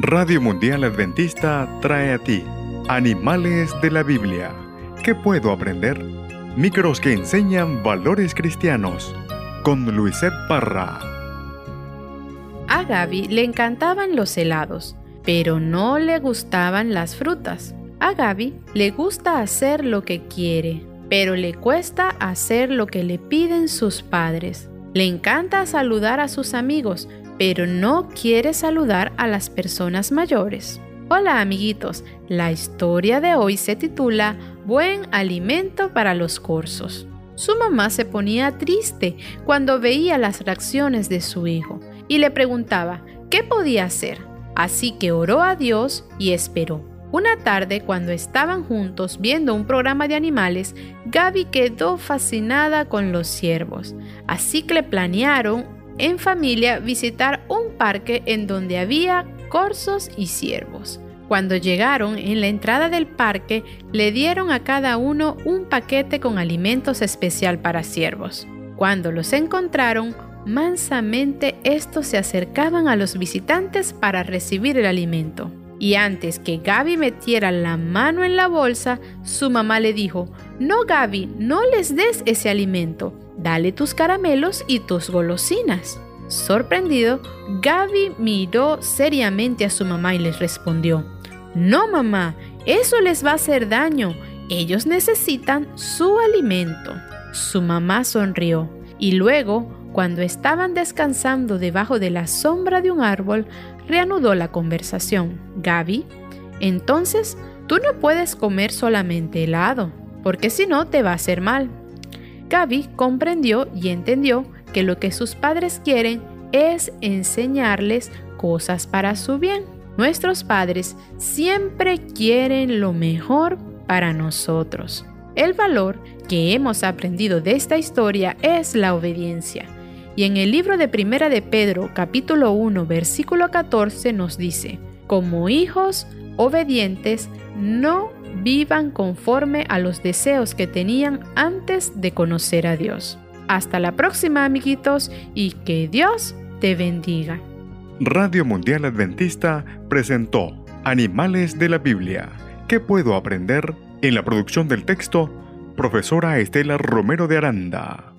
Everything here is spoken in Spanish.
Radio Mundial Adventista trae a ti Animales de la Biblia. ¿Qué puedo aprender? Micros que enseñan valores cristianos. Con Luisette Parra. A Gaby le encantaban los helados, pero no le gustaban las frutas. A Gaby le gusta hacer lo que quiere, pero le cuesta hacer lo que le piden sus padres. Le encanta saludar a sus amigos, pero no quiere saludar a las personas mayores. Hola amiguitos, la historia de hoy se titula Buen alimento para los corzos. Su mamá se ponía triste cuando veía las reacciones de su hijo y le preguntaba qué podía hacer. Así que oró a Dios y esperó. Una tarde, cuando estaban juntos viendo un programa de animales, Gaby quedó fascinada con los ciervos, así que le planearon en familia visitar un parque en donde había corzos y ciervos. Cuando llegaron en la entrada del parque, le dieron a cada uno un paquete con alimentos especial para ciervos. Cuando los encontraron, mansamente estos se acercaban a los visitantes para recibir el alimento. Y antes que Gaby metiera la mano en la bolsa, su mamá le dijo, No Gaby, no les des ese alimento dale tus caramelos y tus golosinas. Sorprendido, Gaby miró seriamente a su mamá y les respondió, No mamá, eso les va a hacer daño, ellos necesitan su alimento. Su mamá sonrió y luego, cuando estaban descansando debajo de la sombra de un árbol, reanudó la conversación. Gaby, entonces tú no puedes comer solamente helado, porque si no te va a hacer mal. Gaby comprendió y entendió que lo que sus padres quieren es enseñarles cosas para su bien. Nuestros padres siempre quieren lo mejor para nosotros. El valor que hemos aprendido de esta historia es la obediencia. Y en el libro de Primera de Pedro, capítulo 1, versículo 14 nos dice, como hijos obedientes, no vivan conforme a los deseos que tenían antes de conocer a Dios. Hasta la próxima amiguitos y que Dios te bendiga. Radio Mundial Adventista presentó Animales de la Biblia. ¿Qué puedo aprender? En la producción del texto, profesora Estela Romero de Aranda.